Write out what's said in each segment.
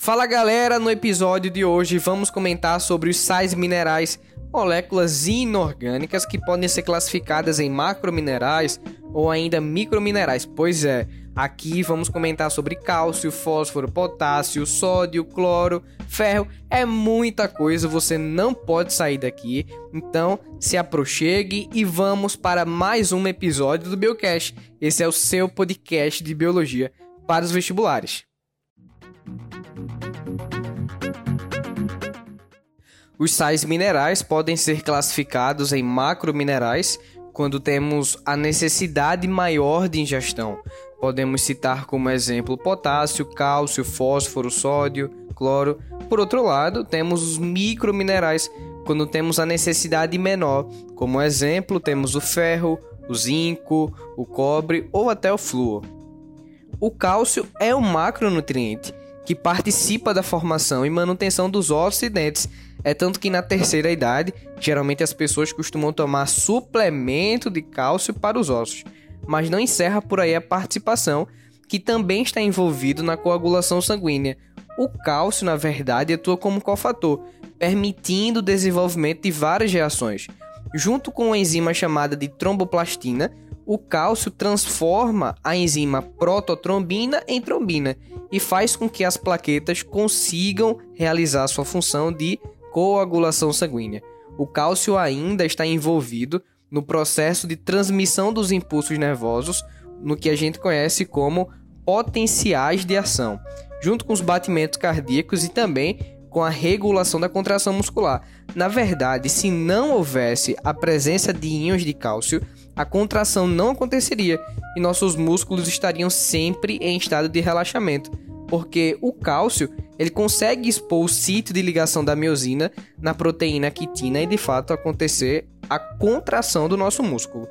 Fala galera, no episódio de hoje vamos comentar sobre os sais minerais, moléculas inorgânicas que podem ser classificadas em macrominerais ou ainda microminerais. Pois é, aqui vamos comentar sobre cálcio, fósforo, potássio, sódio, cloro, ferro. É muita coisa, você não pode sair daqui. Então, se aproxime e vamos para mais um episódio do Biocast. Esse é o seu podcast de biologia para os vestibulares. Os sais minerais podem ser classificados em macrominerais quando temos a necessidade maior de ingestão. Podemos citar como exemplo potássio, cálcio, fósforo, sódio, cloro. Por outro lado, temos os microminerais quando temos a necessidade menor. Como exemplo, temos o ferro, o zinco, o cobre ou até o flúor. O cálcio é um macronutriente que participa da formação e manutenção dos ossos e dentes. É tanto que na terceira idade, geralmente as pessoas costumam tomar suplemento de cálcio para os ossos, mas não encerra por aí a participação, que também está envolvido na coagulação sanguínea. O cálcio, na verdade, atua como cofator, permitindo o desenvolvimento de várias reações. Junto com uma enzima chamada de tromboplastina, o cálcio transforma a enzima prototrombina em trombina e faz com que as plaquetas consigam realizar sua função de coagulação sanguínea. O cálcio ainda está envolvido no processo de transmissão dos impulsos nervosos, no que a gente conhece como potenciais de ação, junto com os batimentos cardíacos e também com a regulação da contração muscular. Na verdade, se não houvesse a presença de íons de cálcio, a contração não aconteceria e nossos músculos estariam sempre em estado de relaxamento, porque o cálcio ele consegue expor o sítio de ligação da miosina na proteína quitina e de fato acontecer a contração do nosso músculo.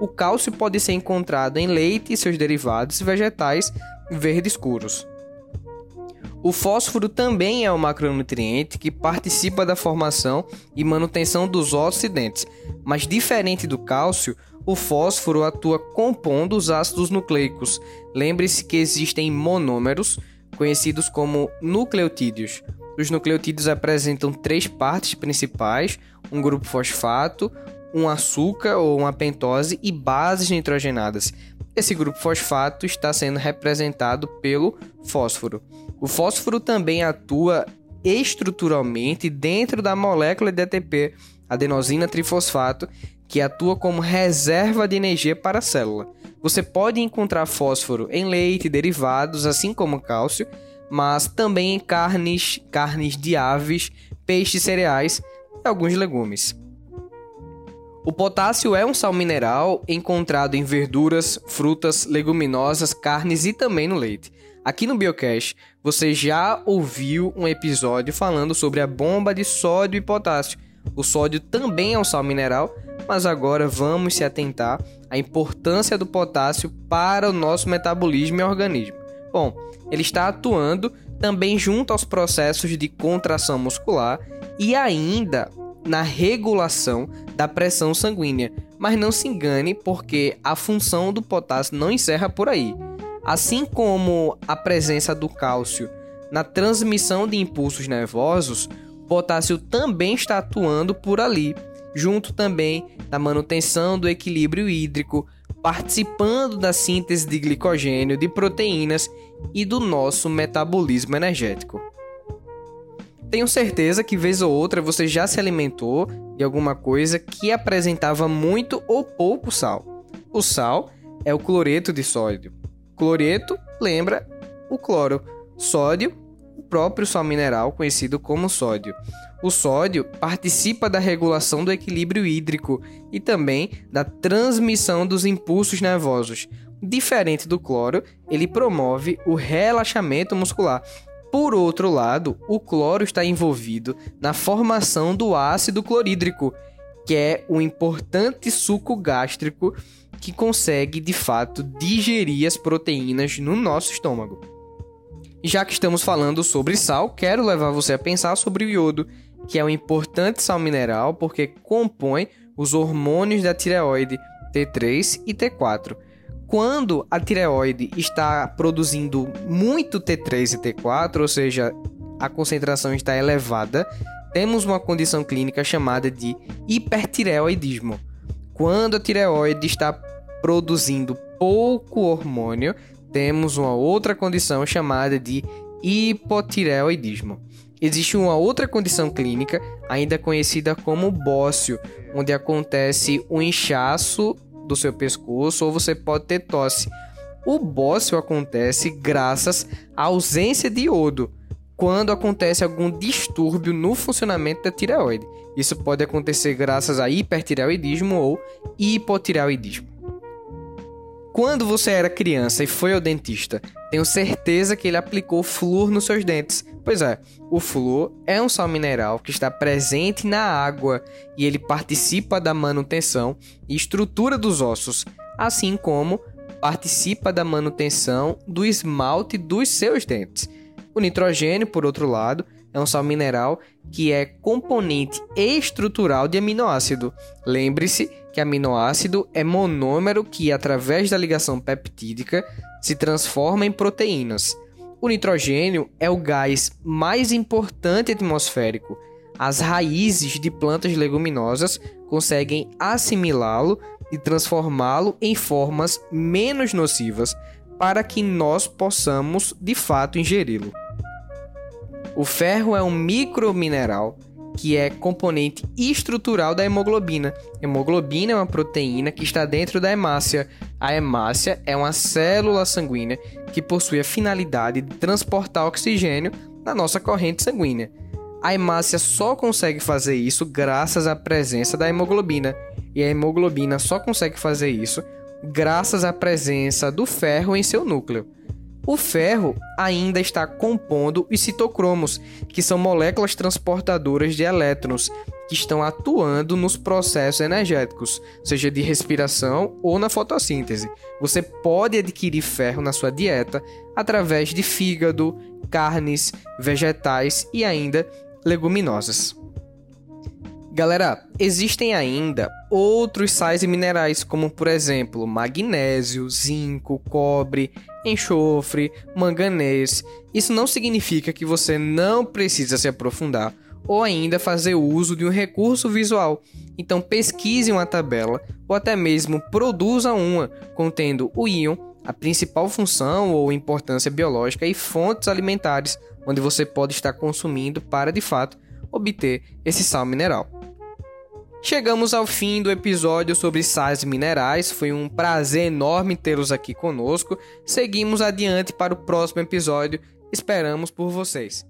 O cálcio pode ser encontrado em leite e seus derivados vegetais verde escuros. O fósforo também é um macronutriente que participa da formação e manutenção dos ossos e dentes, mas diferente do cálcio, o fósforo atua compondo os ácidos nucleicos. Lembre-se que existem monômeros, conhecidos como nucleotídeos. Os nucleotídeos apresentam três partes principais: um grupo fosfato, um açúcar ou uma pentose e bases nitrogenadas. Esse grupo fosfato está sendo representado pelo fósforo. O fósforo também atua estruturalmente dentro da molécula de ATP, adenosina trifosfato, que atua como reserva de energia para a célula. Você pode encontrar fósforo em leite, derivados, assim como cálcio, mas também em carnes, carnes de aves, peixes cereais e alguns legumes. O potássio é um sal mineral encontrado em verduras, frutas, leguminosas, carnes e também no leite. Aqui no Biocast, você já ouviu um episódio falando sobre a bomba de sódio e potássio. O sódio também é um sal mineral, mas agora vamos se atentar à importância do potássio para o nosso metabolismo e organismo. Bom, ele está atuando também junto aos processos de contração muscular e ainda na regulação da pressão sanguínea. Mas não se engane, porque a função do potássio não encerra por aí. Assim como a presença do cálcio na transmissão de impulsos nervosos, o potássio também está atuando por ali junto também da manutenção do equilíbrio hídrico, participando da síntese de glicogênio, de proteínas e do nosso metabolismo energético. Tenho certeza que vez ou outra você já se alimentou de alguma coisa que apresentava muito ou pouco sal. O sal é o cloreto de sódio. Cloreto lembra o cloro. Sódio, o próprio sal mineral conhecido como sódio. O sódio participa da regulação do equilíbrio hídrico e também da transmissão dos impulsos nervosos. Diferente do cloro, ele promove o relaxamento muscular. Por outro lado, o cloro está envolvido na formação do ácido clorídrico, que é um importante suco gástrico que consegue de fato digerir as proteínas no nosso estômago. Já que estamos falando sobre sal, quero levar você a pensar sobre o iodo, que é um importante sal mineral porque compõe os hormônios da tireoide T3 e T4. Quando a tireoide está produzindo muito T3 e T4, ou seja, a concentração está elevada, temos uma condição clínica chamada de hipertireoidismo. Quando a tireoide está produzindo pouco hormônio, temos uma outra condição chamada de hipotireoidismo. Existe uma outra condição clínica, ainda conhecida como bócio, onde acontece o inchaço do seu pescoço ou você pode ter tosse. O bócio acontece graças à ausência de iodo, quando acontece algum distúrbio no funcionamento da tireoide. Isso pode acontecer graças a hipertireoidismo ou hipotireoidismo. Quando você era criança e foi ao dentista, tenho certeza que ele aplicou flúor nos seus dentes. Pois é, o flúor é um sal mineral que está presente na água e ele participa da manutenção e estrutura dos ossos, assim como participa da manutenção do esmalte dos seus dentes. O nitrogênio, por outro lado, é um sal mineral que é componente estrutural de aminoácido. Lembre-se que aminoácido é monômero que, através da ligação peptídica, se transforma em proteínas. O nitrogênio é o gás mais importante atmosférico. As raízes de plantas leguminosas conseguem assimilá-lo e transformá-lo em formas menos nocivas para que nós possamos de fato ingeri-lo. O ferro é um micromineral que é componente estrutural da hemoglobina. Hemoglobina é uma proteína que está dentro da hemácia. A hemácia é uma célula sanguínea que possui a finalidade de transportar oxigênio na nossa corrente sanguínea. A hemácia só consegue fazer isso graças à presença da hemoglobina, e a hemoglobina só consegue fazer isso graças à presença do ferro em seu núcleo. O ferro ainda está compondo os citocromos, que são moléculas transportadoras de elétrons que estão atuando nos processos energéticos, seja de respiração ou na fotossíntese. Você pode adquirir ferro na sua dieta através de fígado, carnes, vegetais e ainda leguminosas. Galera, existem ainda outros sais e minerais, como por exemplo magnésio, zinco, cobre, enxofre, manganês. Isso não significa que você não precisa se aprofundar ou ainda fazer uso de um recurso visual. Então pesquise uma tabela ou até mesmo produza uma contendo o íon, a principal função ou importância biológica e fontes alimentares onde você pode estar consumindo para de fato obter esse sal mineral. Chegamos ao fim do episódio sobre sais minerais. Foi um prazer enorme tê-los aqui conosco. Seguimos adiante para o próximo episódio. Esperamos por vocês.